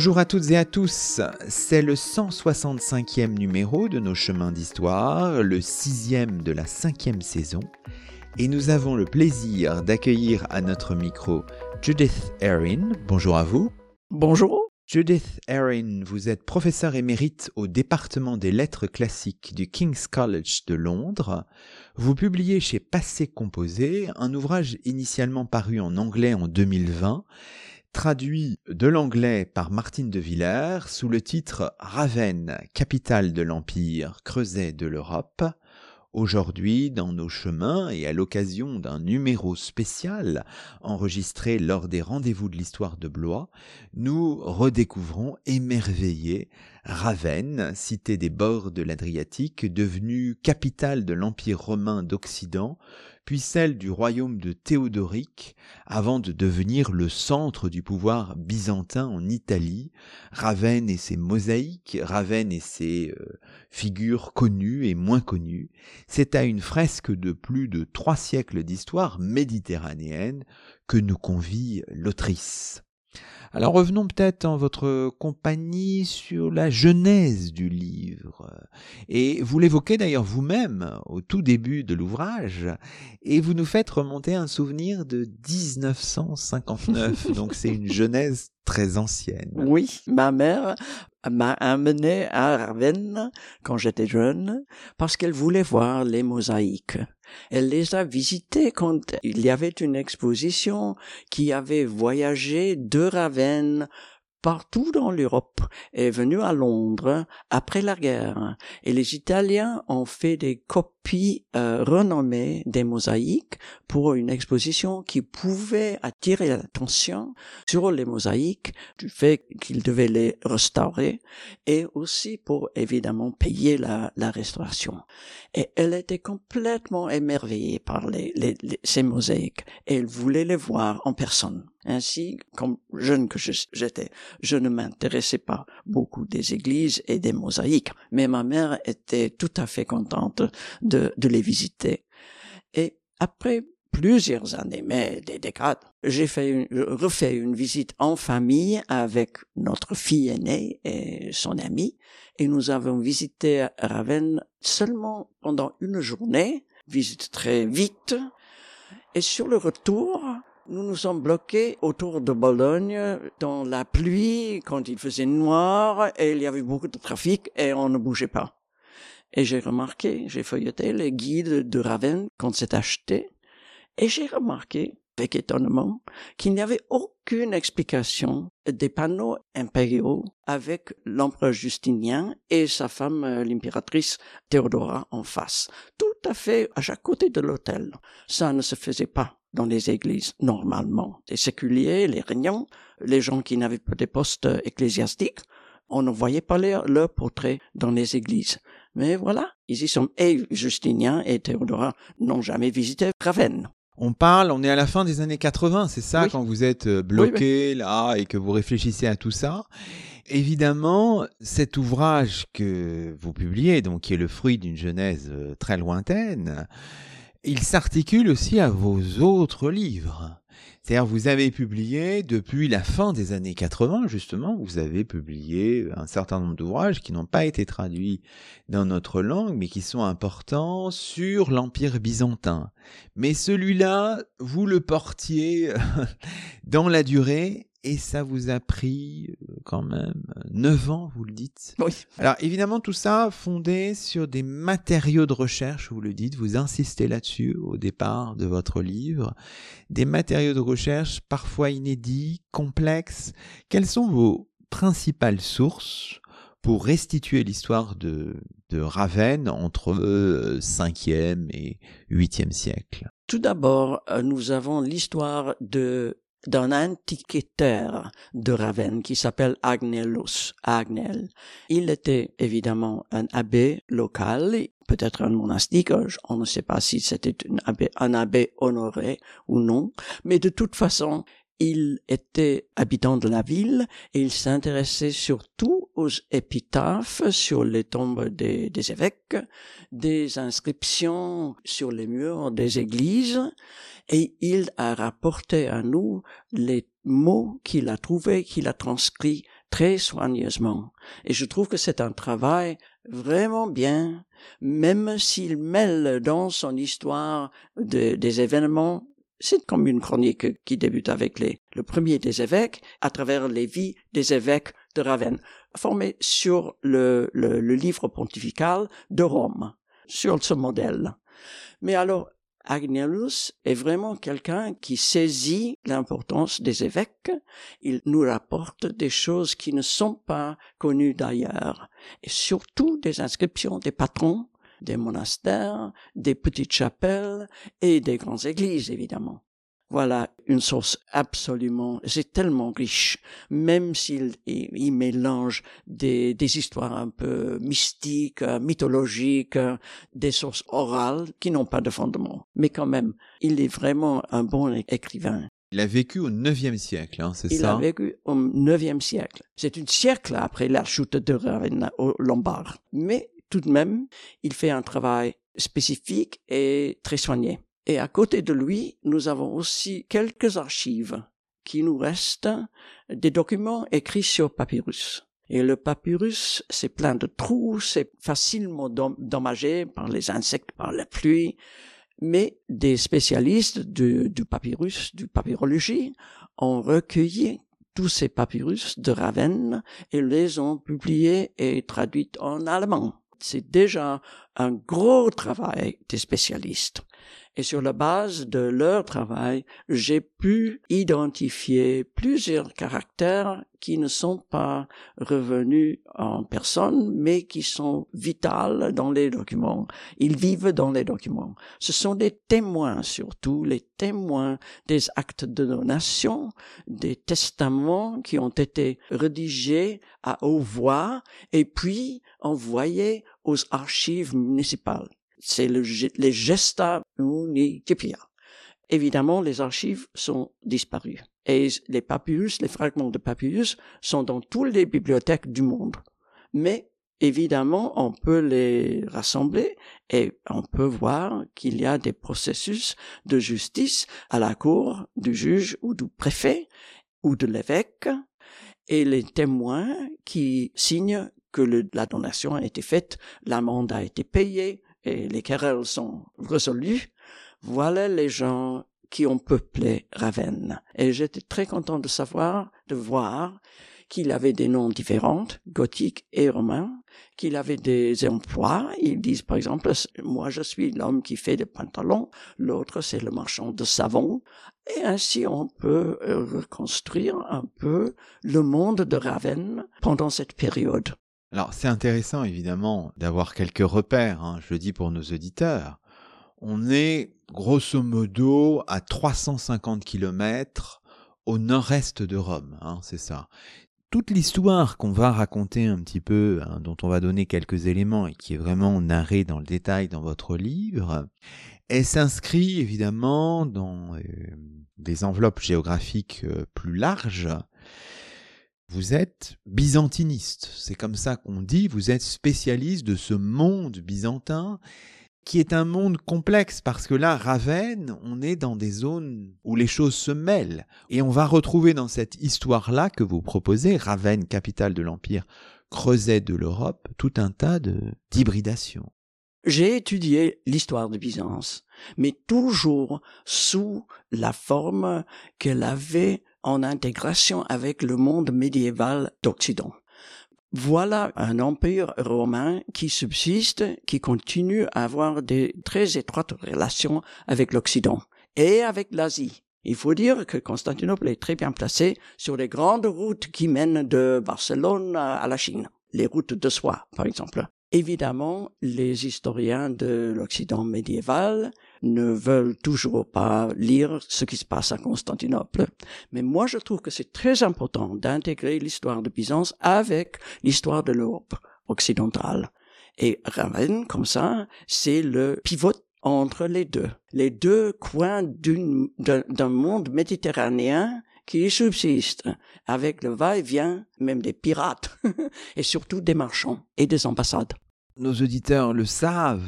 Bonjour à toutes et à tous, c'est le 165e numéro de nos chemins d'histoire, le sixième de la cinquième saison, et nous avons le plaisir d'accueillir à notre micro Judith Erin. Bonjour à vous. Bonjour. Judith Erin, vous êtes professeur émérite au département des lettres classiques du King's College de Londres. Vous publiez chez Passé Composé un ouvrage initialement paru en anglais en 2020 traduit de l'anglais par Martine de Villers sous le titre Ravenne, capitale de l'Empire, creuset de l'Europe. Aujourd'hui, dans nos chemins et à l'occasion d'un numéro spécial enregistré lors des rendez-vous de l'histoire de Blois, nous redécouvrons émerveillés Ravenne, cité des bords de l'Adriatique, devenue capitale de l'Empire romain d'Occident, puis celle du royaume de Théodoric, avant de devenir le centre du pouvoir byzantin en Italie, Ravenne et ses mosaïques, Ravenne et ses euh, figures connues et moins connues, c'est à une fresque de plus de trois siècles d'histoire méditerranéenne que nous convie l'autrice. Alors revenons peut-être en votre compagnie sur la genèse du livre. Et vous l'évoquez d'ailleurs vous-même au tout début de l'ouvrage, et vous nous faites remonter un souvenir de 1959, donc c'est une genèse très ancienne. Oui, ma mère m'a amené à Ravenne quand j'étais jeune parce qu'elle voulait voir les mosaïques. Elle les a visitées quand il y avait une exposition qui avait voyagé de Ravenne partout dans l'Europe est venu à Londres après la guerre. Et les Italiens ont fait des copies euh, renommées des mosaïques pour une exposition qui pouvait attirer l'attention sur les mosaïques du fait qu'ils devaient les restaurer et aussi pour évidemment payer la, la restauration. Et elle était complètement émerveillée par les, les, ces mosaïques et elle voulait les voir en personne. Ainsi, comme jeune que j'étais, je ne m'intéressais pas beaucoup des églises et des mosaïques, mais ma mère était tout à fait contente de, de les visiter. Et après plusieurs années, mais des décades, j'ai fait une, refait une visite en famille avec notre fille aînée et son ami, et nous avons visité Ravenne seulement pendant une journée, visite très vite, et sur le retour, nous nous sommes bloqués autour de Bologne dans la pluie quand il faisait noir et il y avait beaucoup de trafic et on ne bougeait pas. Et j'ai remarqué, j'ai feuilleté les guides de Ravenne quand c'est acheté et j'ai remarqué avec étonnement qu'il n'y avait aucune explication des panneaux impériaux avec l'empereur Justinien et sa femme euh, l'impératrice Théodora en face, tout à fait à chaque côté de l'hôtel. Ça ne se faisait pas dans les églises normalement. Les séculiers, les régnants, les gens qui n'avaient pas de postes ecclésiastiques, on ne voyait pas leur, leur portrait dans les églises. Mais voilà, ils y sont. Et Justinien et Théodora n'ont jamais visité Ravenne. On parle, on est à la fin des années 80, c'est ça, quand vous êtes euh, bloqué là et que vous réfléchissez à tout ça. Évidemment, cet ouvrage que vous publiez, donc qui est le fruit d'une genèse euh, très lointaine, il s'articule aussi à vos autres livres. C'est-à-dire, vous avez publié, depuis la fin des années 80, justement, vous avez publié un certain nombre d'ouvrages qui n'ont pas été traduits dans notre langue, mais qui sont importants sur l'Empire byzantin. Mais celui-là, vous le portiez dans la durée et ça vous a pris euh, quand même neuf ans, vous le dites Oui. Alors évidemment, tout ça fondé sur des matériaux de recherche, vous le dites, vous insistez là-dessus au départ de votre livre, des matériaux de recherche parfois inédits, complexes. Quelles sont vos principales sources pour restituer l'histoire de, de Ravenne entre le 5e et 8e siècle? Tout d'abord, euh, nous avons l'histoire de d'un antiquaire de Ravenne qui s'appelle Agnellus, Agnel. Il était évidemment un abbé local, peut-être un monastique, on ne sait pas si c'était un abbé honoré ou non, mais de toute façon, il était habitant de la ville et il s'intéressait surtout aux épitaphes sur les tombes des, évêques, des inscriptions sur les murs des églises et il a rapporté à nous les mots qu'il a trouvés, qu'il a transcrits très soigneusement. Et je trouve que c'est un travail vraiment bien, même s'il mêle dans son histoire des événements c'est comme une chronique qui débute avec les, le premier des évêques à travers les vies des évêques de Ravenne, formé sur le, le livre pontifical de Rome, sur ce modèle. Mais alors, Agnellus est vraiment quelqu'un qui saisit l'importance des évêques. Il nous rapporte des choses qui ne sont pas connues d'ailleurs, et surtout des inscriptions des patrons des monastères, des petites chapelles et des grandes églises, évidemment. Voilà une source absolument, c'est tellement riche, même s'il il mélange des, des histoires un peu mystiques, mythologiques, des sources orales qui n'ont pas de fondement. Mais quand même, il est vraiment un bon écrivain. Il a vécu au IXe siècle, hein, c'est ça? Il a vécu au IXe siècle. C'est un siècle après la chute de Ravenna au Lombard. Mais tout de même, il fait un travail spécifique et très soigné. Et à côté de lui, nous avons aussi quelques archives qui nous restent, des documents écrits sur papyrus. Et le papyrus, c'est plein de trous, c'est facilement dommagé par les insectes, par la pluie. Mais des spécialistes du, papyrus, du papyrologie, ont recueilli tous ces papyrus de Ravenne et les ont publiés et traduits en allemand c'est déjà un gros travail des spécialistes. Et sur la base de leur travail, j'ai pu identifier plusieurs caractères qui ne sont pas revenus en personne, mais qui sont vitales dans les documents. Ils vivent dans les documents. Ce sont des témoins, surtout les témoins des actes de donation, des testaments qui ont été rédigés à haute voix et puis envoyés aux archives municipales. C'est le, les gesta municipia. Évidemment, les archives sont disparues. Et les papyrus, les fragments de papyrus sont dans toutes les bibliothèques du monde. Mais évidemment, on peut les rassembler et on peut voir qu'il y a des processus de justice à la cour du juge ou du préfet ou de l'évêque et les témoins qui signent que la donation a été faite, l'amende a été payée et les querelles sont résolues. Voilà les gens qui ont peuplé Ravenne. Et j'étais très content de savoir, de voir qu'il avait des noms différents, gothiques et romains, qu'il avait des emplois. Ils disent par exemple, moi je suis l'homme qui fait des pantalons, l'autre c'est le marchand de savon. Et ainsi on peut euh, reconstruire un peu le monde de Ravenne pendant cette période. Alors c'est intéressant évidemment d'avoir quelques repères, hein, je le dis pour nos auditeurs. On est grosso modo à 350 km au nord-est de Rome, hein, c'est ça. Toute l'histoire qu'on va raconter un petit peu, hein, dont on va donner quelques éléments et qui est vraiment narrée dans le détail dans votre livre, elle s'inscrit évidemment dans euh, des enveloppes géographiques euh, plus larges vous êtes byzantiniste, c'est comme ça qu'on dit, vous êtes spécialiste de ce monde byzantin qui est un monde complexe parce que là, Ravenne, on est dans des zones où les choses se mêlent. Et on va retrouver dans cette histoire-là que vous proposez, Ravenne, capitale de l'Empire, creuset de l'Europe, tout un tas d'hybridations. J'ai étudié l'histoire de Byzance, mais toujours sous la forme qu'elle avait en intégration avec le monde médiéval d'Occident. Voilà un empire romain qui subsiste, qui continue à avoir des très étroites relations avec l'Occident et avec l'Asie. Il faut dire que Constantinople est très bien placé sur les grandes routes qui mènent de Barcelone à la Chine. Les routes de soie, par exemple. Évidemment, les historiens de l'Occident médiéval ne veulent toujours pas lire ce qui se passe à Constantinople. Mais moi, je trouve que c'est très important d'intégrer l'histoire de Byzance avec l'histoire de l'Europe occidentale. Et Ravenne, comme ça, c'est le pivot entre les deux. Les deux coins d'un monde méditerranéen qui subsiste avec le va-et-vient même des pirates et surtout des marchands et des ambassades. Nos auditeurs le savent.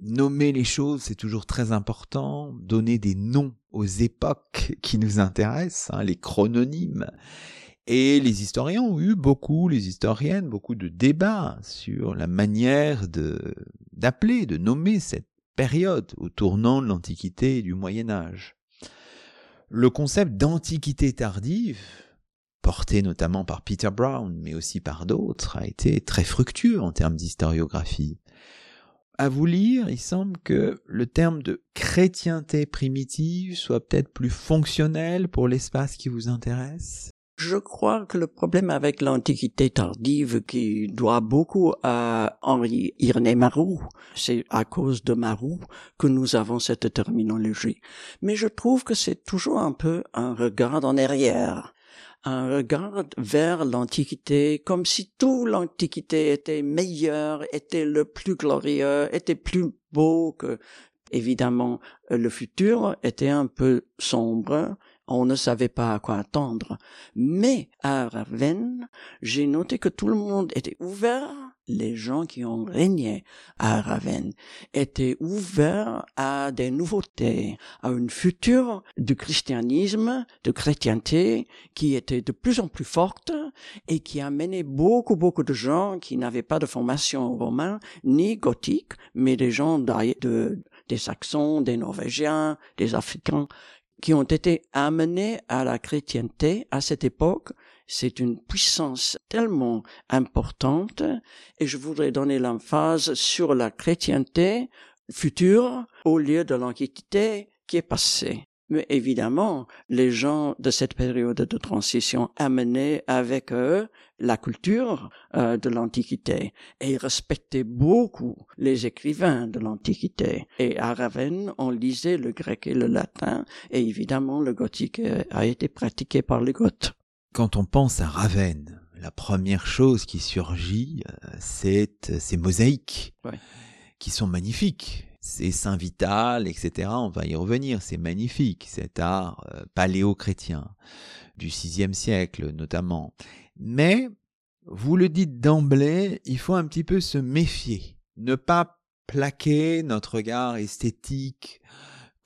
Nommer les choses, c'est toujours très important. Donner des noms aux époques qui nous intéressent, hein, les chrononymes. Et les historiens ont eu beaucoup, les historiennes, beaucoup de débats sur la manière de, d'appeler, de nommer cette période au tournant de l'Antiquité et du Moyen Âge le concept d'antiquité tardive, porté notamment par Peter Brown, mais aussi par d'autres, a été très fructueux en termes d'historiographie. À vous lire, il semble que le terme de chrétienté primitive soit peut-être plus fonctionnel pour l'espace qui vous intéresse. Je crois que le problème avec l'Antiquité tardive qui doit beaucoup à Henri Irné Marou, c'est à cause de Marou que nous avons cette terminologie. Mais je trouve que c'est toujours un peu un regard en arrière un regard vers l'Antiquité comme si toute l'Antiquité était meilleure, était le plus glorieux, était plus beau que, évidemment, le futur était un peu sombre, on ne savait pas à quoi attendre. Mais à Ravenne, j'ai noté que tout le monde était ouvert. Les gens qui ont régné à Ravenne étaient ouverts à des nouveautés, à une future du christianisme, de chrétienté qui était de plus en plus forte et qui a mené beaucoup, beaucoup de gens qui n'avaient pas de formation romaine ni gothique, mais des gens de, des Saxons, des Norvégiens, des Africains, qui ont été amenés à la chrétienté à cette époque, c'est une puissance tellement importante et je voudrais donner l'emphase sur la chrétienté future au lieu de l'antiquité qui est passée. Mais évidemment, les gens de cette période de transition amenaient avec eux la culture euh, de l'Antiquité et respectaient beaucoup les écrivains de l'Antiquité. Et à Ravenne, on lisait le grec et le latin, et évidemment le gothique euh, a été pratiqué par les Goths. Quand on pense à Ravenne, la première chose qui surgit, euh, c'est ces mosaïques, qui sont magnifiques c'est Saint Vital, etc. On va y revenir. C'est magnifique, cet art euh, paléo-chrétien du VIe siècle notamment. Mais, vous le dites d'emblée, il faut un petit peu se méfier. Ne pas plaquer notre regard esthétique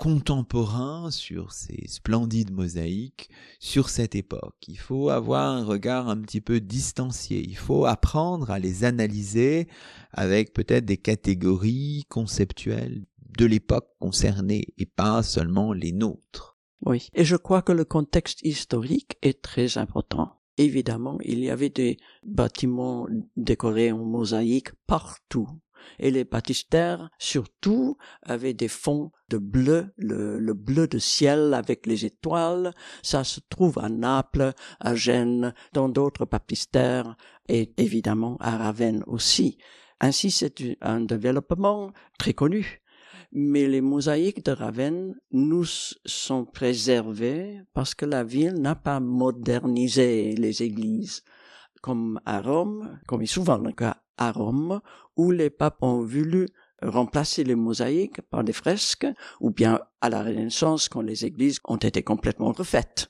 contemporain sur ces splendides mosaïques, sur cette époque. Il faut avoir un regard un petit peu distancié. Il faut apprendre à les analyser avec peut-être des catégories conceptuelles de l'époque concernée et pas seulement les nôtres. Oui, et je crois que le contexte historique est très important. Évidemment, il y avait des bâtiments décorés en mosaïque partout et les baptistères surtout avaient des fonds de bleu, le, bleu de ciel avec les étoiles. Ça se trouve à Naples, à Gênes, dans d'autres baptistères et évidemment à Ravenne aussi. Ainsi, c'est un développement très connu. Mais les mosaïques de Ravenne nous sont préservées parce que la ville n'a pas modernisé les églises comme à Rome, comme est souvent le cas à Rome, où les papes ont voulu remplacer les mosaïques par des fresques, ou bien à la Renaissance quand les églises ont été complètement refaites.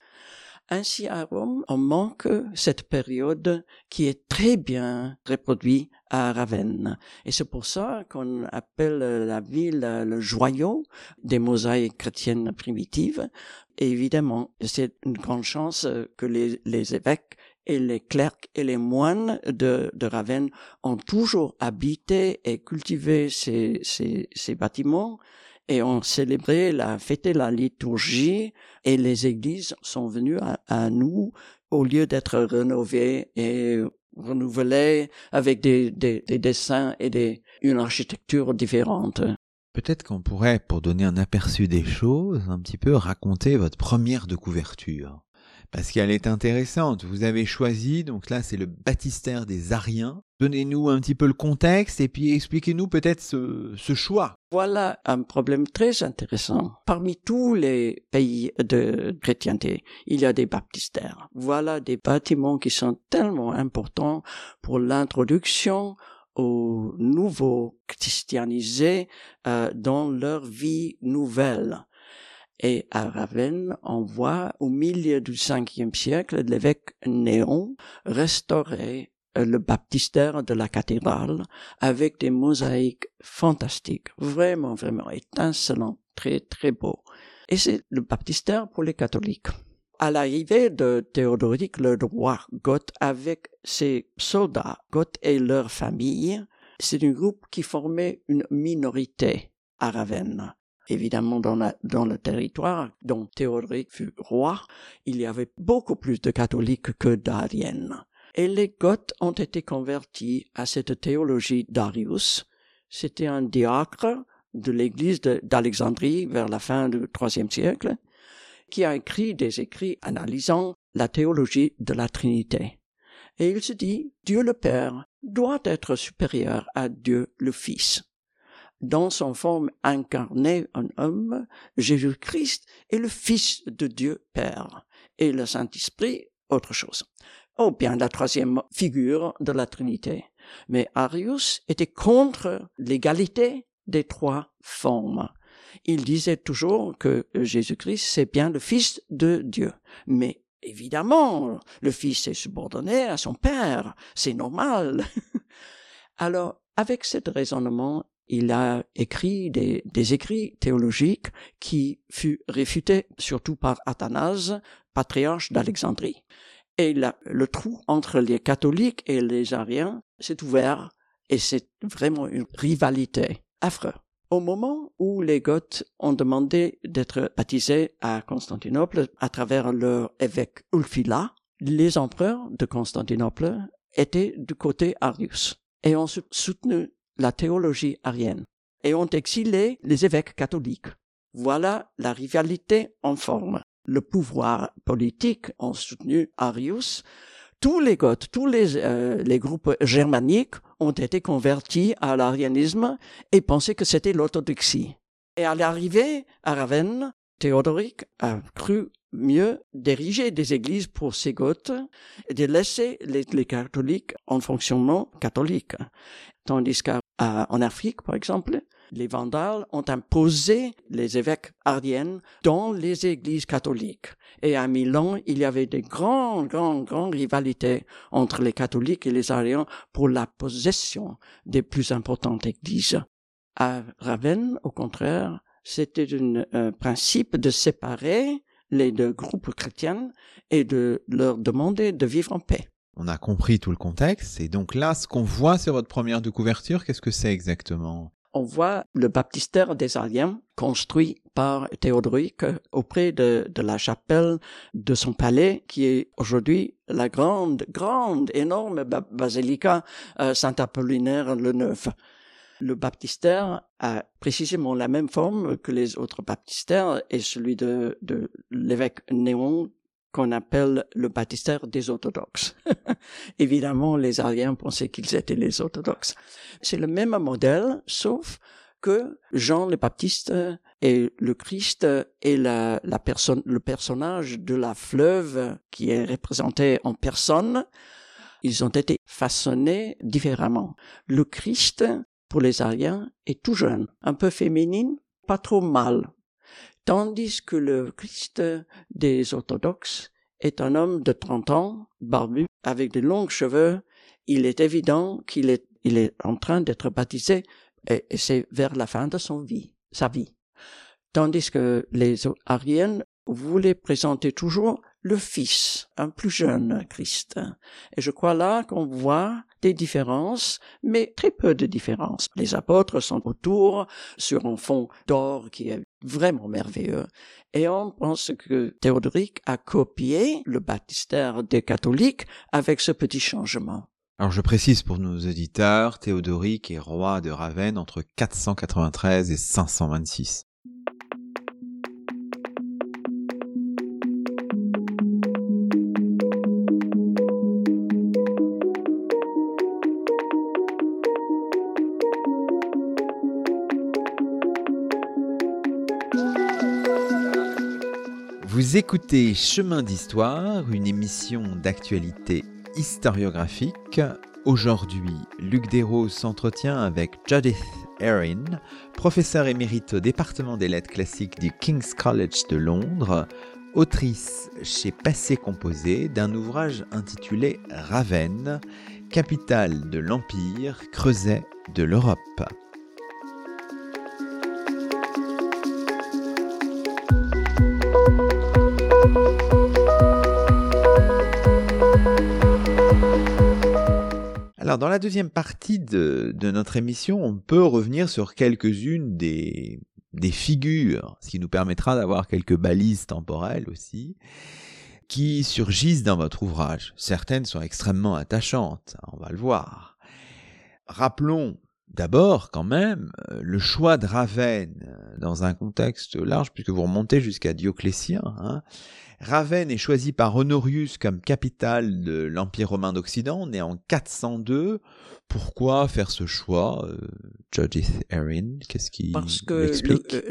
Ainsi à Rome, on manque cette période qui est très bien reproduite à Ravenne. Et c'est pour ça qu'on appelle la ville le joyau des mosaïques chrétiennes primitives. Évidemment, c'est une grande chance que les évêques et les clercs et les moines de, Ravenne ont toujours habité et cultivé ces, bâtiments et ont célébré la fêté la liturgie et les églises sont venues à, nous au lieu d'être rénovées et renouvelées avec des, des, des dessins et une architecture différente. Peut-être qu'on pourrait, pour donner un aperçu des choses, un petit peu raconter votre première de couverture parce qu'elle est intéressante. Vous avez choisi, donc là c'est le baptistère des Ariens. Donnez-nous un petit peu le contexte et puis expliquez-nous peut-être ce, ce, choix. Voilà un problème très intéressant. Parmi tous les pays de chrétienté, il y a des baptistères. Voilà des bâtiments qui sont tellement importants pour l'introduction aux nouveaux christianisés euh, dans leur vie nouvelle. Et à Ravenne, on voit au milieu du cinquième siècle l'évêque Néon restaurer euh, le baptistère de la cathédrale avec des mosaïques fantastiques, vraiment, vraiment étincelants, très, très beaux. Et c'est le baptistère pour les catholiques. À l'arrivée de Théodoric le roi Goth avec ses soldats, Goth et leurs familles, c'est un groupe qui formait une minorité à Ravenne. Évidemment, dans, dans le territoire dont Théodoric fut roi, il y avait beaucoup plus de catholiques que d'Ariennes. Et les Goths ont été convertis à cette théologie d'Arius. C'était un diacre de l'église d'Alexandrie vers la fin du IIIe siècle, qui a écrit des écrits analysant la théologie de la Trinité. Et il se dit, Dieu le Père doit être supérieur à Dieu le Fils. Dans son forme incarnée en homme, Jésus-Christ est le Fils de Dieu Père, et le Saint-Esprit autre chose. Oh bien, la troisième figure de la Trinité. Mais Arius était contre l'égalité des trois formes. Il disait toujours que Jésus-Christ, c'est bien le Fils de Dieu. Mais évidemment, le Fils est subordonné à son Père. C'est normal. Alors, avec ce raisonnement, il a écrit des, écrits théologiques qui furent réfutés surtout par Athanase, patriarche d'Alexandrie. Et le trou entre les catholiques et les ariens s'est ouvert et c'est vraiment une rivalité affreuse. Au moment où les Goths ont demandé d'être baptisés à Constantinople à travers leur évêque Ulfila, les empereurs de Constantinople étaient du côté Arius et ont soutenu la théologie arienne et ont exilé les évêques catholiques. Voilà la rivalité en forme. Le pouvoir politique ont soutenu Arius tous les Goths, tous les, euh, les groupes germaniques ont été convertis à l'arianisme et pensaient que c'était l'orthodoxie. Et à l'arrivée à Ravenne, Théodoric a cru mieux d'ériger des églises pour ces Goths et de laisser les, les catholiques en fonctionnement catholique. Tandis qu'en Afrique, par exemple, les Vandales ont imposé les évêques ardiennes dans les églises catholiques. Et à Milan, il y avait des grandes, grandes, grandes rivalités entre les catholiques et les ariens pour la possession des plus importantes églises. À Ravenne, au contraire, c'était un principe de séparer les deux groupes chrétiens et de leur demander de vivre en paix. On a compris tout le contexte, et donc là, ce qu'on voit sur votre première de couverture, qu'est-ce que c'est exactement? On voit le baptistère des Aliens construit par Théodoric auprès de, la chapelle de son palais, qui est aujourd'hui la grande, grande, énorme basilica euh, Saint-Apollinaire le Neuf. Le baptistère a précisément la même forme que les autres baptistères et celui de, de l'évêque Néon qu'on appelle le baptistère des orthodoxes. Évidemment, les Ariens pensaient qu'ils étaient les orthodoxes. C'est le même modèle, sauf que Jean le Baptiste et le Christ et la, la personne, le personnage de la fleuve qui est représenté en personne, ils ont été façonnés différemment. Le Christ, pour les Ariens, est tout jeune, un peu féminine, pas trop mâle, tandis que le Christ des orthodoxes est un homme de 30 ans, barbu, avec de longs cheveux. Il est évident qu'il est, il est en train d'être baptisé et, c'est vers la fin de son vie, sa vie. Tandis que les Ariennes voulaient présenter toujours le Fils, un plus jeune Christ. Et je crois là qu'on voit des différences, mais très peu de différences. Les apôtres sont autour sur un fond d'or qui est vraiment merveilleux. Et on pense que Théodoric a copié le baptistère des catholiques avec ce petit changement. Alors je précise pour nos auditeurs, Théodoric est roi de Ravenne entre 493 et 526. Vous écoutez Chemin d'Histoire, une émission d'actualité historiographique Aujourd'hui, Luc Desroses s'entretient avec Judith Erin, professeur émérite au département des lettres classiques du King's College de Londres, autrice chez Passé Composé d'un ouvrage intitulé Ravenne, capitale de l'Empire, creuset de l'Europe. Alors, dans la deuxième partie de, notre émission, on peut revenir sur quelques-unes des, des figures, ce qui nous permettra d'avoir quelques balises temporelles aussi, qui surgissent dans votre ouvrage. Certaines sont extrêmement attachantes, on va le voir. Rappelons D'abord, quand même, euh, le choix de Ravenne euh, dans un contexte large, puisque vous remontez jusqu'à Dioclétien. Hein. Ravenne est choisi par Honorius comme capitale de l'Empire romain d'Occident, né en 402. Pourquoi faire ce choix, euh, Judith Erin? Qu'est-ce qui Parce que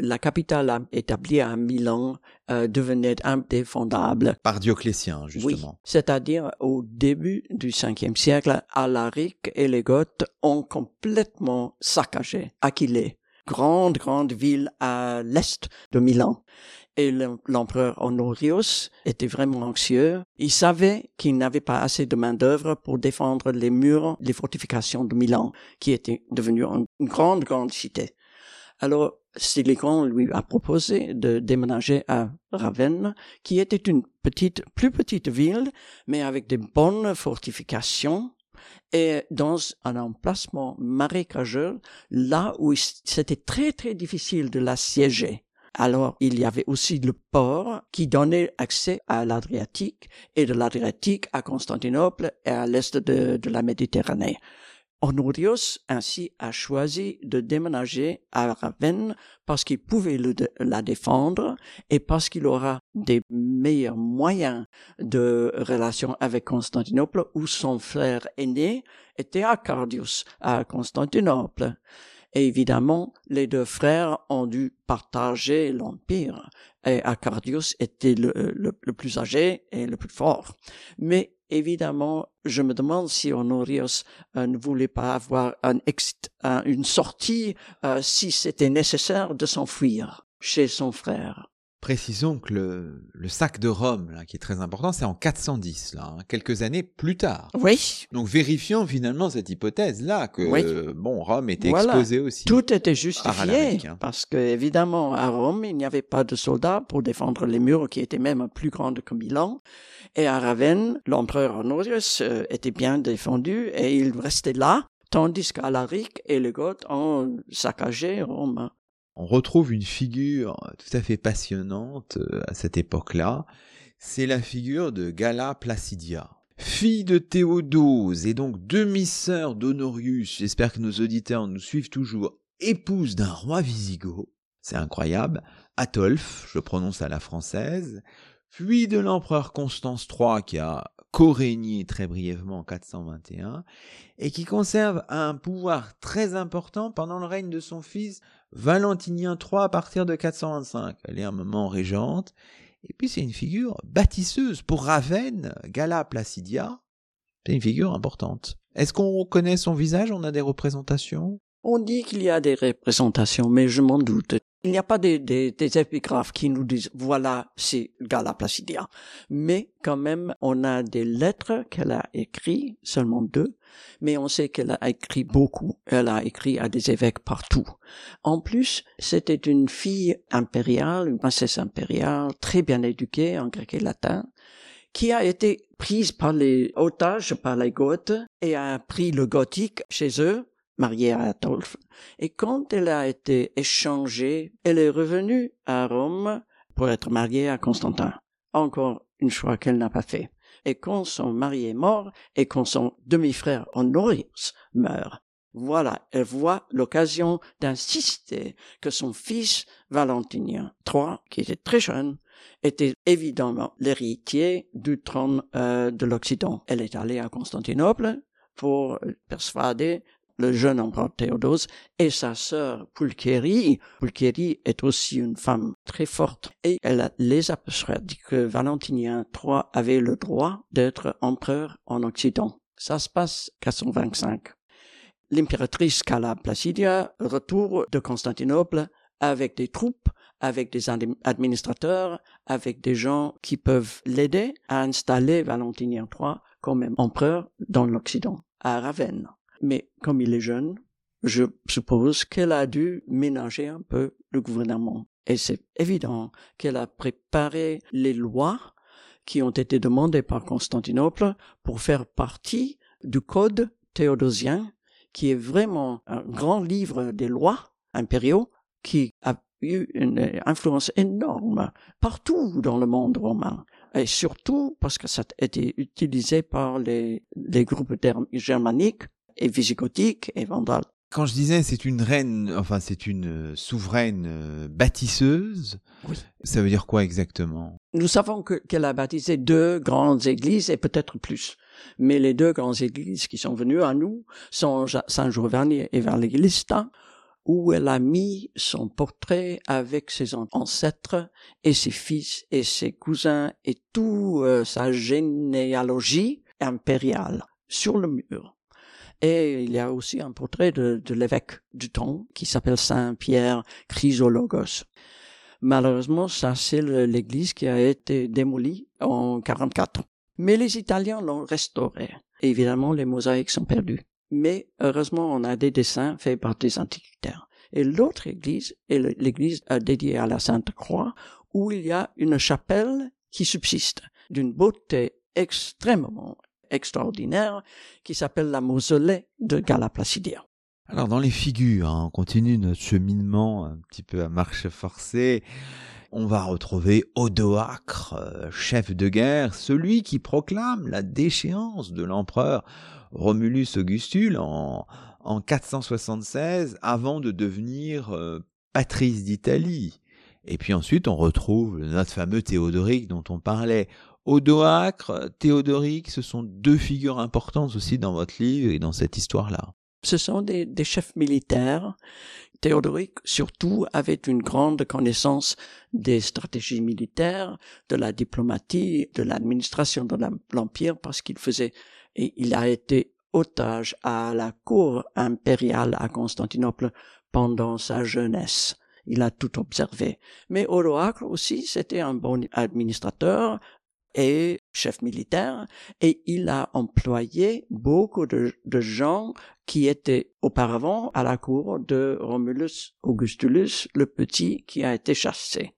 la capitale établie à Milan devenait indéfendable. Par Dioclétien, justement. Oui, c'est-à-dire au début du 5e siècle, Alaric et les Goths ont complètement saccagé Aquilée, grande, grande ville à l'est de Milan. Et l'empereur Honorius était vraiment anxieux. Il savait qu'il n'avait pas assez de main-d'œuvre pour défendre les murs, les fortifications de Milan, qui était devenue une grande, grande cité. Alors, Silicon lui a proposé de déménager à Ravenne, qui était une petite, plus petite ville, mais avec de bonnes fortifications et dans un emplacement marécageux, là où c'était très très difficile de l'assiéger. Alors, il y avait aussi le port qui donnait accès à l'Adriatique et de l'Adriatique à Constantinople et à l'est de, de la Méditerranée. Honorius ainsi a choisi de déménager à Ravenne parce qu'il pouvait la défendre et parce qu'il aura des meilleurs moyens de relation avec Constantinople où son frère aîné était à à Constantinople. Évidemment, les deux frères ont dû partager l'empire. Et Accardius était le, le, plus âgé et le plus fort. Mais évidemment, je me demande si Honorius euh, ne voulait pas avoir une sortie euh, si c'était nécessaire de s'enfuir chez son frère. Précisons que le, le, sac de Rome, là, qui est très important, c'est en 410, là, hein, quelques années plus tard. Oui. Donc vérifions finalement cette hypothèse-là, que bon, Rome était exposé aussi. Tout était justifié, hein. parce que évidemment, à Rome, il n'y avait pas de soldats pour défendre les murs qui étaient même plus grands que Milan. Et à Ravenne, l'empereur Honorius euh, était bien défendu et il restait là, tandis qu'Alaric et les Goths ont saccagé Rome on retrouve une figure tout à fait passionnante euh, à cette époque-là. C'est la figure de Gala Placidia. Fille de Théodose et donc demi-sœur d'Honorius, j'espère que nos auditeurs nous suivent toujours, épouse d'un roi wisigoth, c'est incroyable, Atolphe, je prononce à la française, puis de l'empereur Constance III qui a co-régné très brièvement en 421 et qui conserve un pouvoir très important pendant le règne de son fils Valentinien III à partir de 425. Elle est un moment régente. Et puis c'est une figure bâtisseuse. Pour Ravenne, Gala Placidia, c'est une figure importante. Est-ce qu'on connaît son visage? On a des représentations? On dit qu'il y a des représentations, mais je m'en doute. Il n'y a pas des, des, des, épigraphes qui nous disent voilà, c'est Gala Placidia. Mais quand même, on a des lettres qu'elle a écrites, seulement deux, mais on sait qu'elle a écrit beaucoup. Elle a écrit à des évêques partout. En plus, c'était une fille impériale, une princesse impériale, très bien éduquée en grec et latin, qui a été prise par les otages, par les Goths, et a appris le gothique chez eux, mariée à Adolphe. Et quand elle a été échangée, elle est revenue à Rome pour être mariée à Constantin. Encore une choix qu'elle n'a pas fait. Et quand son mari est mort et quand son demi-frère Honorius meurt, voilà, elle voit l'occasion d'insister que son fils Valentinien III, qui était très jeune, était évidemment l'héritier du trône euh, de l'Occident. Elle est allée à Constantinople pour persuader le jeune empereur Théodose, et sa sœur Pulchérie. Pulchérie est aussi une femme très forte, et elle les a persuadés que Valentinien III avait le droit d'être empereur en Occident. Ça se passe 425. L'impératrice Cala Placidia retourne de Constantinople avec des troupes, avec des administrateurs, avec des gens qui peuvent l'aider à installer Valentinien III comme empereur dans l'Occident, à Ravenne. Mais comme il est jeune, je suppose qu'elle a dû ménager un peu le gouvernement. Et c'est évident qu'elle a préparé les lois qui ont été demandées par Constantinople pour faire partie du code théodosien, qui est vraiment un grand livre des lois impériaux qui a eu une influence énorme partout dans le monde romain. Et surtout parce que ça a été utilisé par les, groupes germaniques et visigothiques et vandales. Quand je disais c'est une reine, enfin c'est une euh, souveraine euh, bâtisseuse, ça veut dire quoi exactement? Nous savons qu'elle a baptisé deux grandes églises et peut-être plus. Mais les deux grandes églises qui sont venues à nous sont Saint Giovanni et Evangelista, où elle a mis son portrait avec ses ancêtres et ses fils et ses cousins et toute euh, sa généalogie impériale sur le mur. Et il y a aussi un portrait de, l'évêque du temps qui s'appelle Saint Pierre Chrysologos. Malheureusement, ça c'est l'église qui a été démolie en 44. Mais les Italiens l'ont restaurée. Évidemment, les mosaïques sont perdus. Mais heureusement, on a des dessins faits par des antiquitaires. Et l'autre église est l'église dédiée à la Sainte Croix, où il y a une chapelle qui subsiste, d'une beauté extrêmement extraordinaire qui s'appelle la mausolée de Gala Placidia. Alors dans les figures, hein, on continue notre cheminement un petit peu à marche forcée. On va retrouver Odoacre, euh, chef de guerre, celui qui proclame la déchéance de l'empereur Romulus Augustule en, en 476 avant de devenir euh, patrice d'Italie. Et puis ensuite, on retrouve notre fameux Théodoric dont on parlait. Odoacre, Théodoric, ce sont deux figures importantes aussi dans votre livre et dans cette histoire-là. Ce sont des, chefs militaires. Théodoric, surtout, avait une grande connaissance des stratégies militaires, de la diplomatie, de l'administration de l'Empire, parce qu'il faisait, et il a été otage à la cour impériale à Constantinople pendant sa jeunesse. Il a tout observé. Mais Odoacre aussi, c'était un bon administrateur, et chef militaire, et il a employé beaucoup de, gens qui étaient auparavant à la cour de Romulus Augustulus le Petit qui a été chassé.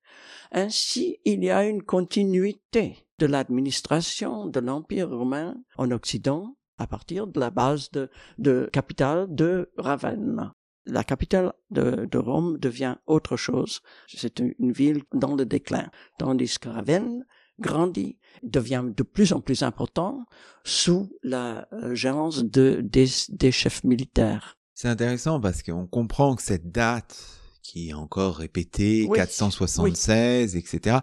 Ainsi, il y a une continuité de l'administration de l'Empire romain en Occident à partir de la base de, capitale de Ravenne. La capitale de, de, Rome devient autre chose. C'est une ville dans le déclin. Tandis que Ravenne grandit, devient de plus en plus important sous la euh, gérance de, des, chefs militaires. C'est intéressant parce qu'on comprend que cette date qui est encore répétée, 476, etc.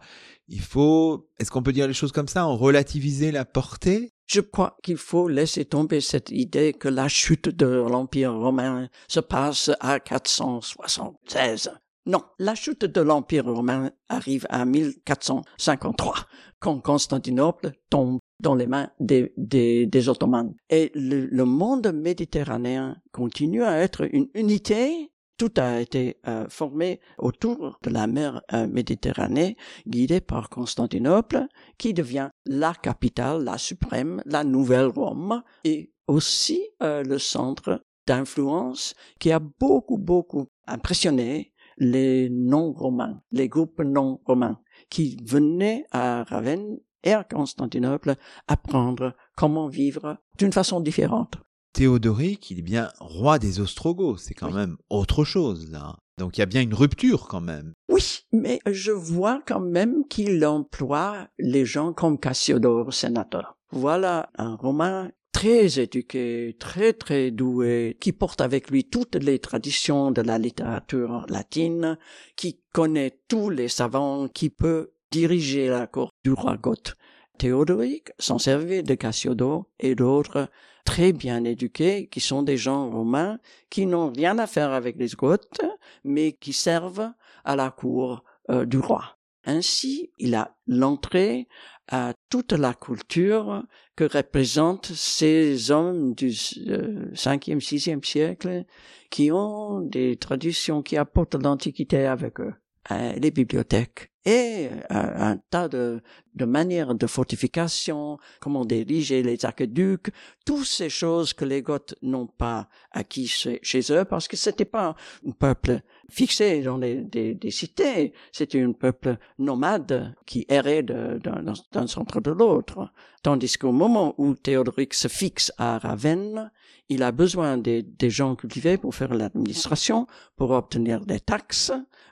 Il faut, est-ce qu'on peut dire les choses comme ça, en relativiser la portée? Je crois qu'il faut laisser tomber cette idée que la chute de l'Empire romain se passe à 476. Non, la chute de l'Empire romain arrive à 1453, quand Constantinople tombe dans les mains des, des, Ottomans. Et le, monde méditerranéen continue à être une unité. Tout a été euh, formé autour de la mer euh, Méditerranée, guidée par Constantinople, qui devient la capitale, la suprême, la nouvelle Rome, et aussi euh, le centre d'influence qui a beaucoup, beaucoup impressionné les non-romains, les groupes non-romains, qui venaient à Ravenne et à Constantinople apprendre comment vivre d'une façon différente. Théodoric, il est bien roi des Ostrogoths, c'est quand même autre chose là. Donc il y a bien une rupture quand même. Oui, mais je vois quand même qu'il emploie les gens comme Cassiodore, sénateur. Voilà un Romain très éduqué, très très doué, qui porte avec lui toutes les traditions de la littérature latine, qui connaît tous les savants, qui peut diriger la cour du roi Goth. Théodoric s'en servait de Cassiodore et d'autres très bien éduqués, qui sont des gens romains, qui n'ont rien à faire avec les Goths, mais qui servent à la cour euh, du roi. Ainsi, il a l'entrée à toute la culture que représentent ces hommes du 5e, euh, 6e siècle qui ont des traditions qui apportent l'Antiquité avec eux. Euh, les bibliothèques et euh, un, tas de, de, manières de fortification, comment diriger les aqueducs, toutes ces choses que les Goths n'ont pas acquis chez, eux parce que c'était pas un peuple fixé dans des, des cités, c'était un peuple nomade qui errait d'un centre de l'autre. Tandis qu'au moment où Théodoric se fixe à Ravenne, il a besoin des, des gens cultivés pour faire l'administration, pour obtenir des taxes,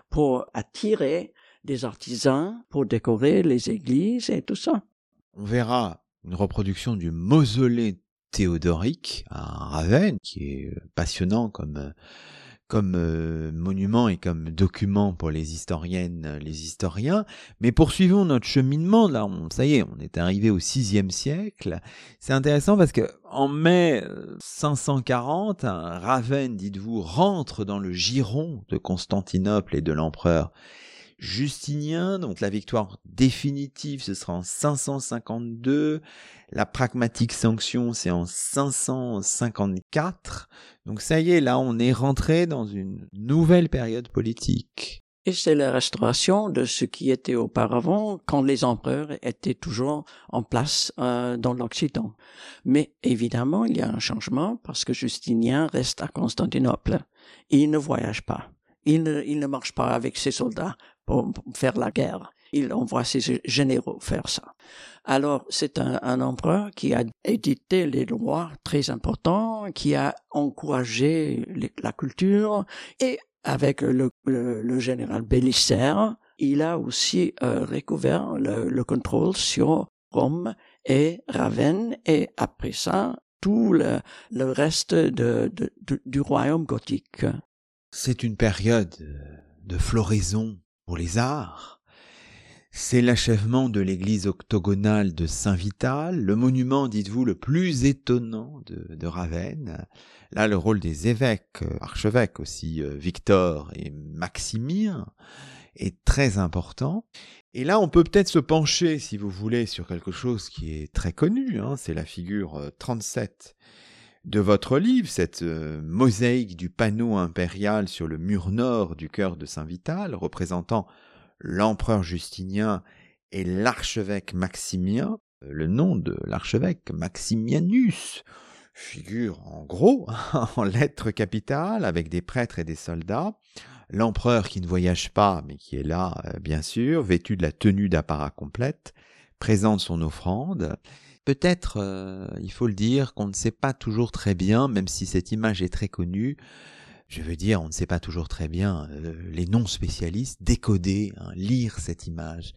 pour attirer des artisans, pour décorer les églises et tout ça. On verra une reproduction du mausolée théodorique à Ravenne, qui est passionnant comme comme euh, monument et comme document pour les historiennes, les historiens. Mais poursuivons notre cheminement. Là, on, ça y est, on est arrivé au VIe siècle. C'est intéressant parce que en mai 540, euh, Ravenne, dites-vous, rentre dans le giron de Constantinople et de l'empereur Justinien. Donc la victoire définitive, ce sera en 552. La pragmatique sanction, c'est en 554. Donc ça y est, là, on est rentré dans une nouvelle période politique. Et c'est la restauration de ce qui était auparavant quand les empereurs étaient toujours en place euh, dans l'Occident. Mais évidemment, il y a un changement parce que Justinien reste à Constantinople. Il ne voyage pas. Il ne, il ne marche pas avec ses soldats pour faire la guerre. Il envoie ses généraux faire ça. Alors, c'est un, empereur qui a édité les lois très importants, qui a encouragé la culture, et avec le, général Bélisaire, il a aussi euh, recouvert le, contrôle sur Rome et Ravenne, et après ça, tout le, reste du royaume gothique. C'est une période de floraison pour les arts. C'est l'achèvement de l'église octogonale de Saint-Vital, le monument, dites-vous, le plus étonnant de, Ravenne. Là, le rôle des évêques, euh, archevêques aussi, euh, Victor et Maximien, est très important. Et là, on peut peut-être se pencher, si vous voulez, sur quelque chose qui est très connu, hein, c'est la figure 37 euh, de votre livre, cette euh, mosaïque du panneau impérial sur le mur nord du cœur de Saint-Vital, représentant l'empereur Justinien et l'archevêque Maximien, euh, le nom de l'archevêque Maximianus figure en gros en lettres capitales avec des prêtres et des soldats, l'empereur qui ne voyage pas mais qui est là euh, bien sûr, vêtu de la tenue d'apparat complète, présente son offrande, Peut-être, euh, il faut le dire, qu'on ne sait pas toujours très bien, même si cette image est très connue, je veux dire, on ne sait pas toujours très bien, euh, les non-spécialistes, décoder, hein, lire cette image.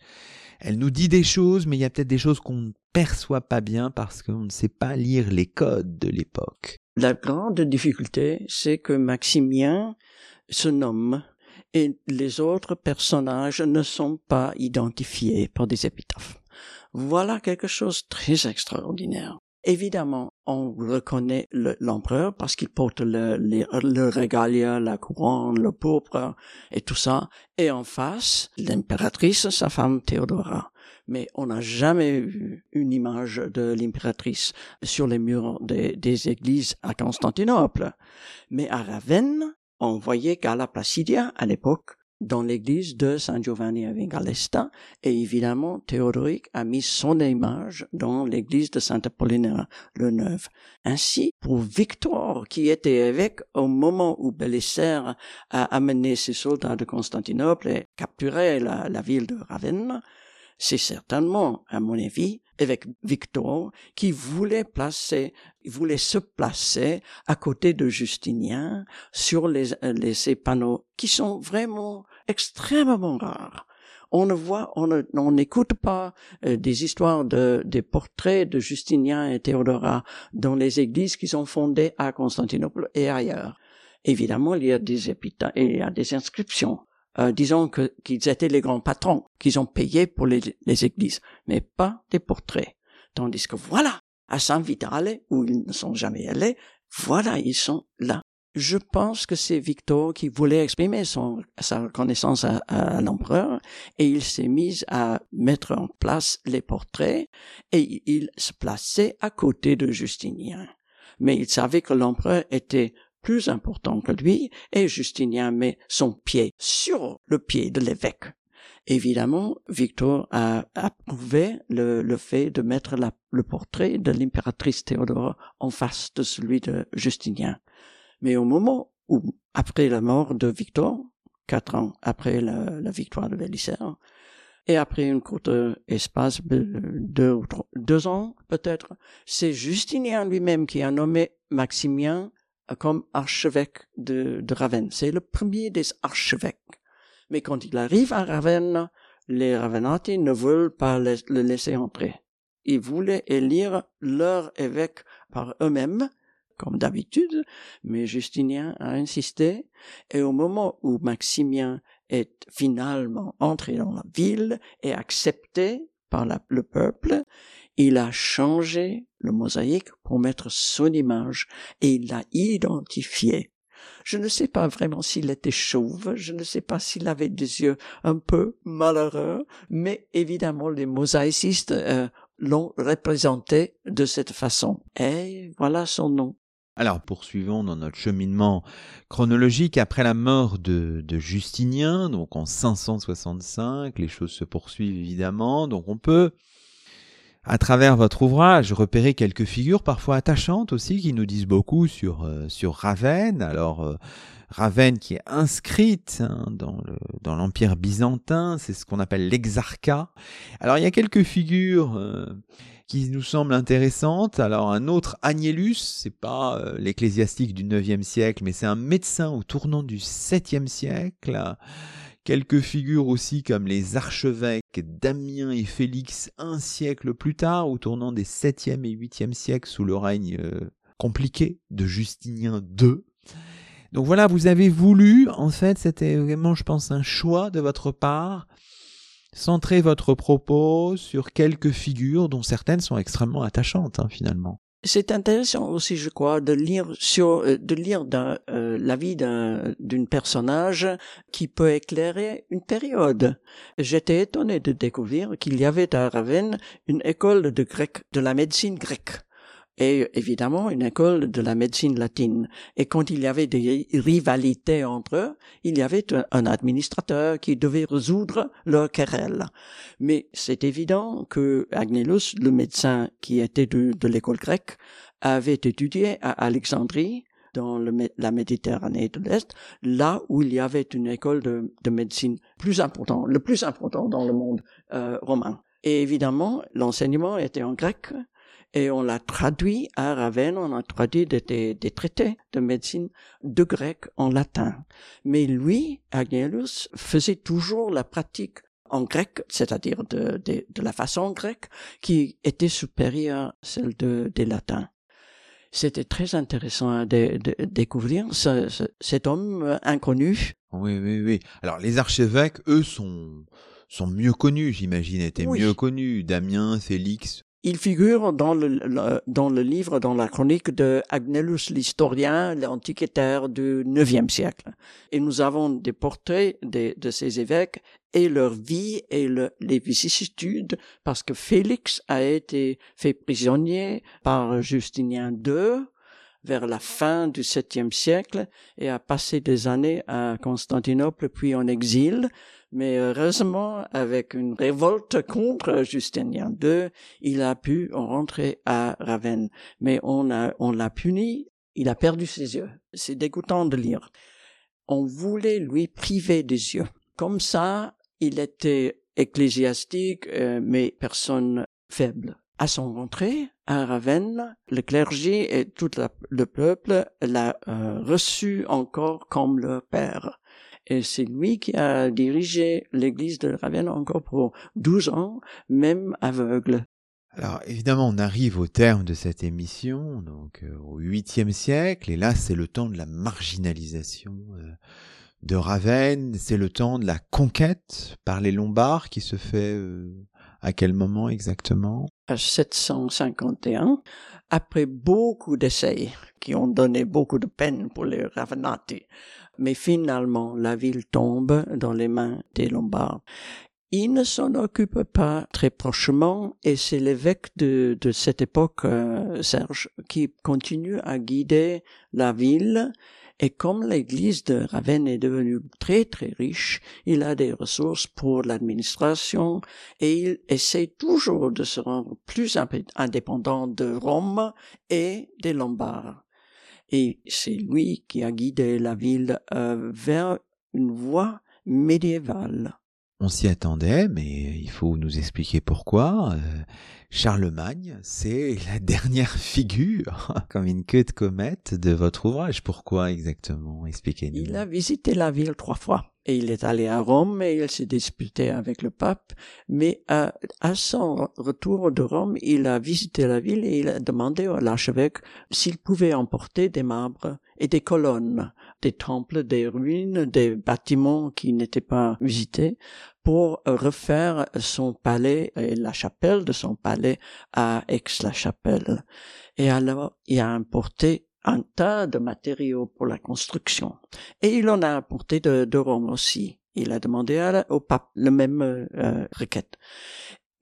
Elle nous dit des choses, mais il y a peut-être des choses qu'on ne perçoit pas bien parce qu'on ne sait pas lire les codes de l'époque. La grande difficulté, c'est que Maximien se nomme et les autres personnages ne sont pas identifiés par des épitaphes. Voilà quelque chose de très extraordinaire. Évidemment, on reconnaît l'empereur parce qu'il porte le, le, régalia, la couronne, le pourpre et tout ça. Et en face, l'impératrice, sa femme Théodora. Mais on n'a jamais vu une image de l'impératrice sur les murs des, des églises à Constantinople. Mais à Ravenne, on voyait Gala Placidia à l'époque dans l'église de San Giovanni a et évidemment Théodoric a mis son image dans l'église de Saint Apollinaire le Neuf. Ainsi, pour Victor, qui était évêque au moment où Bélisaire a amené ses soldats de Constantinople et capturé la, la ville de Ravenne, c'est certainement, à mon avis, avec Victor, qui voulait placer, voulait se placer à côté de Justinien sur les, les ces panneaux qui sont vraiment extrêmement rares. On ne voit, on n'écoute pas euh, des histoires de des portraits de Justinien et Théodora dans les églises qui sont fondées à Constantinople et ailleurs. Évidemment, il y a des épitaphes il y a des inscriptions euh, disons que qu'ils étaient les grands patrons, qu'ils ont payé pour les, les, églises, mais pas des portraits. Tandis que voilà, à Saint Vitale, où ils ne sont jamais allés, voilà, ils sont là. Je pense que c'est Victor qui voulait exprimer son, sa reconnaissance à, l'empereur et il s'est mis à mettre en place les portraits et il se plaçait à côté de Justinien. Mais il savait que l'empereur était plus important que lui et Justinien met son pied sur le pied de l'évêque. Évidemment, Victor a approuvé le, le fait de mettre le portrait de l'impératrice Théodore en face de celui de Justinien. Mais au moment où, après la mort de Victor, quatre ans après la, victoire de Bélisaire, et après une courte espace de deux, ans peut-être, c'est Justinien lui-même qui a nommé Maximien comme archevêque de, de Ravenne. C'est le premier des archevêques. Mais quand il arrive à Ravenne, les Ravenati ne veulent pas le laisser entrer. Ils voulaient élire leur évêque par eux-mêmes, comme d'habitude, mais Justinien a insisté, et au moment où Maximien est finalement entré dans la ville et accepté par le peuple, il a changé le mosaïque pour mettre son image et il l'a identifié. Je ne sais pas vraiment s'il était chauve, je ne sais pas s'il avait des yeux un peu malheureux, mais évidemment les mosaïcistes euh, l'ont représenté de cette façon. Et voilà son nom. Alors poursuivons dans notre cheminement chronologique après la mort de, Justinien, donc en 565, les choses se poursuivent évidemment, donc on peut à travers votre ouvrage repérer quelques figures parfois attachantes aussi qui nous disent beaucoup sur, euh, Ravenne. Alors euh, Ravenne qui est inscrite hein, dans l'Empire byzantin, c'est ce qu'on appelle l'exarcat. Alors il y a quelques figures euh, qui nous semblent intéressantes. Alors un autre Agnellus, c'est pas euh, l'ecclésiastique du 9e siècle, mais c'est un médecin au tournant du 7e siècle. Quelques figures aussi comme les archevêques Damien et Félix un siècle plus tard, au tournant des 7e et 8e siècles sous le règne euh, compliqué de Justinien II. Donc voilà, vous avez voulu, en fait, c'était vraiment, je pense, un choix de votre part, Centrez votre propos sur quelques figures dont certaines sont extrêmement attachantes hein, finalement. C'est intéressant aussi, je crois, de lire sur, euh, de lire euh, la vie d'un d'une personnage qui peut éclairer une période. J'étais étonné de découvrir qu'il y avait à Ravenne une école de grec, de la médecine grecque et évidemment une école de la médecine latine. Et quand il y avait des rivalités entre eux, il y avait un administrateur qui devait résoudre leurs querelles. Mais c'est évident que Agnellus, le médecin qui était de, l'école grecque, avait étudié à Alexandrie, dans la Méditerranée de l'Est, là où il y avait une école de, médecine plus importante, le plus important dans le monde euh, romain. Et évidemment, l'enseignement était en grec, et on l'a traduit à Ravenne, on a traduit des, traités de médecine de grec en latin. Mais lui, Agnellus, faisait toujours la pratique en grec, c'est-à-dire de, la façon grecque, qui était supérieure à celle de, des latins. C'était très intéressant de, découvrir cet homme inconnu. Oui, oui, oui. Alors les archevêques, eux, sont sont mieux connus, j'imagine, étaient mieux connus. Damien, Félix, il figure dans le, dans le livre, dans la chronique de Agnellus l'historien, l'antiquitaire du IXe siècle. Et nous avons des portraits de, de ces évêques et leur vie et les vicissitudes, parce que Félix a été fait prisonnier par Justinien II vers la fin du septième siècle et a passé des années à Constantinople puis en exil mais heureusement, avec une révolte contre Justinien II, il a pu rentrer à Ravenne. Mais on a, on l'a puni, il a perdu ses yeux. C'est dégoûtant de lire. On voulait lui priver des yeux. Comme ça, il était ecclésiastique, euh, mais personne faible. À son rentrée à Ravenne, le clergé et tout le peuple l'a euh, reçu encore comme le père. Et c'est lui qui a dirigé l'église de Ravenne encore pour 12 ans, même aveugle. Alors évidemment, on arrive au terme de cette émission, donc euh, au 8e siècle, et là c'est le temps de la marginalisation euh, de Ravenne, c'est le temps de la conquête par les Lombards qui se fait À quel moment exactement? À 751, après beaucoup d'essais qui ont donné beaucoup de peine pour les Ravenati. Mais finalement, la ville tombe dans les mains des Lombards. Il ne s'en occupe pas très prochement et c'est l'évêque de, cette époque, euh, Serge, qui continue à guider la ville et comme l'église de Ravenne est devenue très très riche, il a des ressources pour l'administration et il essaie toujours de se rendre plus indépendant de Rome et des Lombards. Et c'est lui qui a guidé la ville euh, vers une voie médiévale. On s'y attendait, mais il faut nous expliquer pourquoi. Euh, Charlemagne, c'est la dernière figure, comme une queue de comète, de votre ouvrage. Pourquoi exactement? Expliquez-nous. Il a visité la ville trois fois. Et il est allé à Rome et il s'est disputé avec le pape. Mais à, à, son retour de Rome, il a visité la ville et il a demandé à l'archevêque s'il pouvait emporter des marbres et des colonnes, des temples, des ruines, des bâtiments qui n'étaient pas visités pour refaire son palais et la chapelle de son palais à Aix-la-Chapelle. Et alors, il a importé un tas de matériaux pour la construction. Et il en a apporté de, Rome aussi. Il a demandé au pape le même euh, requête.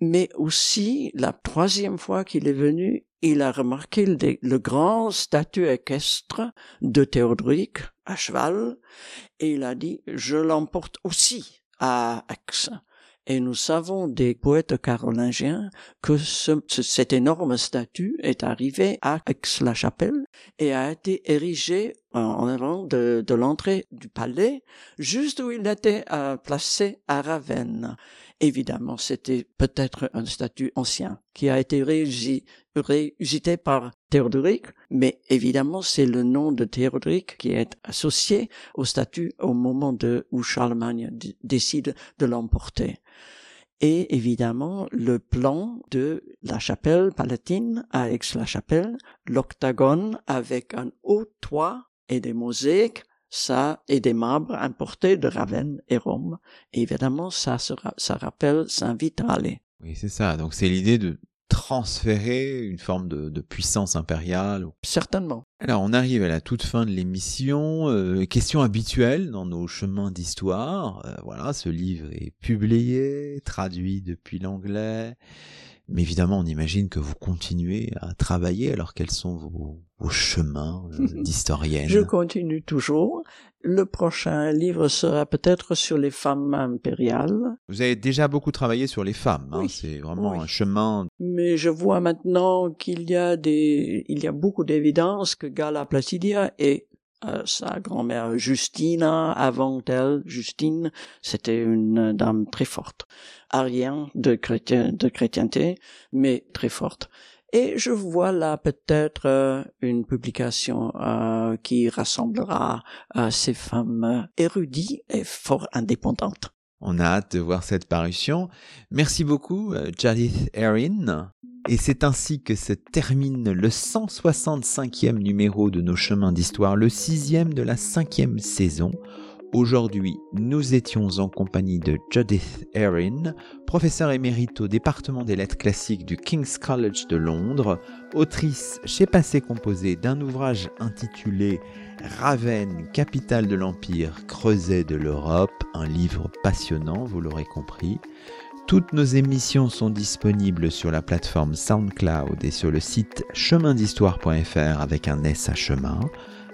Mais aussi, la troisième fois qu'il est venu, il a remarqué le, grand statut équestre de Théodoric à cheval, et il a dit, je l'emporte aussi à Aix. Et nous savons des poètes carolingiens que ce, cette énorme statue est arrivée à Aix-la-Chapelle et a été érigée en avant de, de l'entrée du palais, juste où il était placé à Ravenne. Évidemment, c'était peut-être un statut ancien qui a été réusité par Théodoric, mais évidemment, c'est le nom de Théodoric qui est associé au statut au moment de, où Charlemagne décide de l'emporter. Et évidemment, le plan de la chapelle palatine à Aix-la-Chapelle, l'octagone avec un haut toit et des mosaïques ça et des marbres importés de Ravenne et Rome. évidemment, ça, ça rappelle Saint Vitale. Oui, c'est ça. Donc c'est l'idée de transférer une forme de, puissance impériale. Certainement. Alors on arrive à la toute fin de l'émission. Euh, question habituelle dans nos chemins d'histoire. Euh, voilà, ce livre est publié, traduit depuis l'anglais. Mais évidemment, on imagine que vous continuez à travailler. Alors, quels sont vos, vos chemins euh, d'historienne Je continue toujours. Le prochain livre sera peut-être sur les femmes impériales. Vous avez déjà beaucoup travaillé sur les femmes. Hein, c'est vraiment un chemin. Mais je vois maintenant qu'il y a des, il y a beaucoup d'évidence que Gala Placidia est euh, sa grand-mère Justina, avant elle, Justine, c'était une dame très forte, arien de, chrétien, de chrétienté, mais très forte. Et je vois là peut-être euh, une publication euh, qui rassemblera ces femmes érudites et fort indépendantes. On a hâte de voir cette parution. Merci beaucoup, Jadith Erin. Et c'est ainsi que se termine le 165e numéro de nos chemins d'histoire, le sixième de la cinquième saison. Aujourd'hui, nous étions en compagnie de Judith Erin, professeure émérite au département des lettres classiques du King's College de Londres, autrice chez Passé Composé d'un ouvrage intitulé Ravenne, capitale de l'Empire, creuset de l'Europe, un livre passionnant, vous l'aurez compris. Toutes nos émissions sont disponibles sur la plateforme SoundCloud et sur le site chemindhistoire.fr avec un S à chemin.